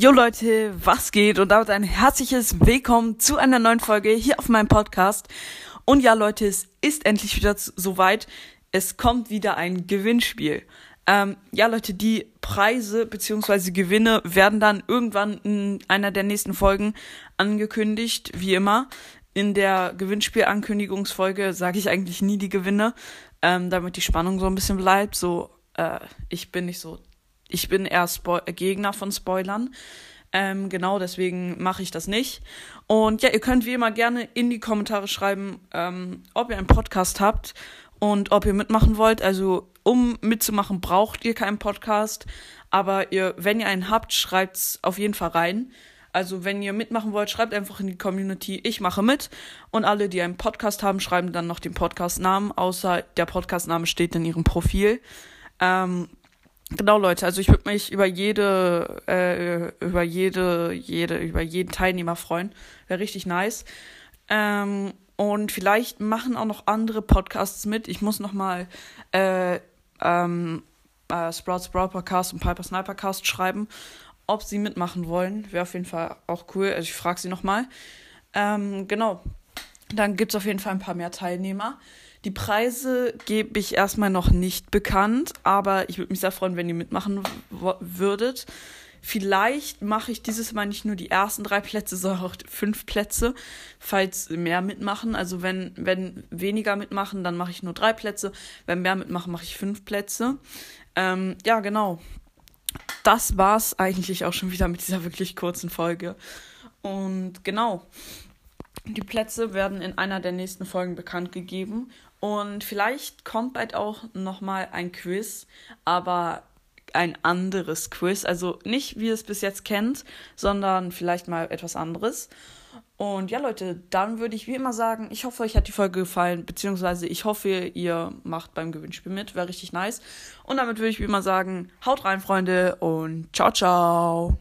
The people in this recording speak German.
Jo Leute, was geht? Und damit ein herzliches Willkommen zu einer neuen Folge hier auf meinem Podcast. Und ja Leute, es ist endlich wieder soweit. Es kommt wieder ein Gewinnspiel. Ähm, ja Leute, die Preise bzw. Gewinne werden dann irgendwann in einer der nächsten Folgen angekündigt, wie immer. In der Gewinnspielankündigungsfolge sage ich eigentlich nie die Gewinne, ähm, damit die Spannung so ein bisschen bleibt. So, äh, ich bin nicht so ich bin eher Spo Gegner von Spoilern. Ähm, genau, deswegen mache ich das nicht. Und ja, ihr könnt wie immer gerne in die Kommentare schreiben, ähm, ob ihr einen Podcast habt und ob ihr mitmachen wollt. Also, um mitzumachen, braucht ihr keinen Podcast. Aber ihr, wenn ihr einen habt, schreibt's auf jeden Fall rein. Also, wenn ihr mitmachen wollt, schreibt einfach in die Community, ich mache mit. Und alle, die einen Podcast haben, schreiben dann noch den Podcast-Namen, außer der Podcast-Name steht in ihrem Profil. Ähm, Genau, Leute, also ich würde mich über jede, äh, über jede, jede, über jeden Teilnehmer freuen. Wäre richtig nice. Ähm, und vielleicht machen auch noch andere Podcasts mit. Ich muss noch mal äh, ähm, äh, Sprouts Broad Podcast und Piper Sniper Cast schreiben, ob sie mitmachen wollen. Wäre auf jeden Fall auch cool. Also ich frage sie noch mal. Ähm, genau. Dann gibt's auf jeden Fall ein paar mehr Teilnehmer. Die Preise gebe ich erstmal noch nicht bekannt, aber ich würde mich sehr freuen, wenn ihr mitmachen würdet. Vielleicht mache ich dieses Mal nicht nur die ersten drei Plätze, sondern auch fünf Plätze, falls mehr mitmachen. Also wenn, wenn weniger mitmachen, dann mache ich nur drei Plätze. Wenn mehr mitmachen, mache ich fünf Plätze. Ähm, ja, genau. Das war's eigentlich auch schon wieder mit dieser wirklich kurzen Folge. Und genau. Die Plätze werden in einer der nächsten Folgen bekannt gegeben. Und vielleicht kommt bald auch nochmal ein Quiz, aber ein anderes Quiz. Also nicht, wie ihr es bis jetzt kennt, sondern vielleicht mal etwas anderes. Und ja, Leute, dann würde ich wie immer sagen, ich hoffe, euch hat die Folge gefallen, beziehungsweise ich hoffe, ihr macht beim Gewinnspiel mit. Wäre richtig nice. Und damit würde ich wie immer sagen, haut rein, Freunde, und ciao, ciao.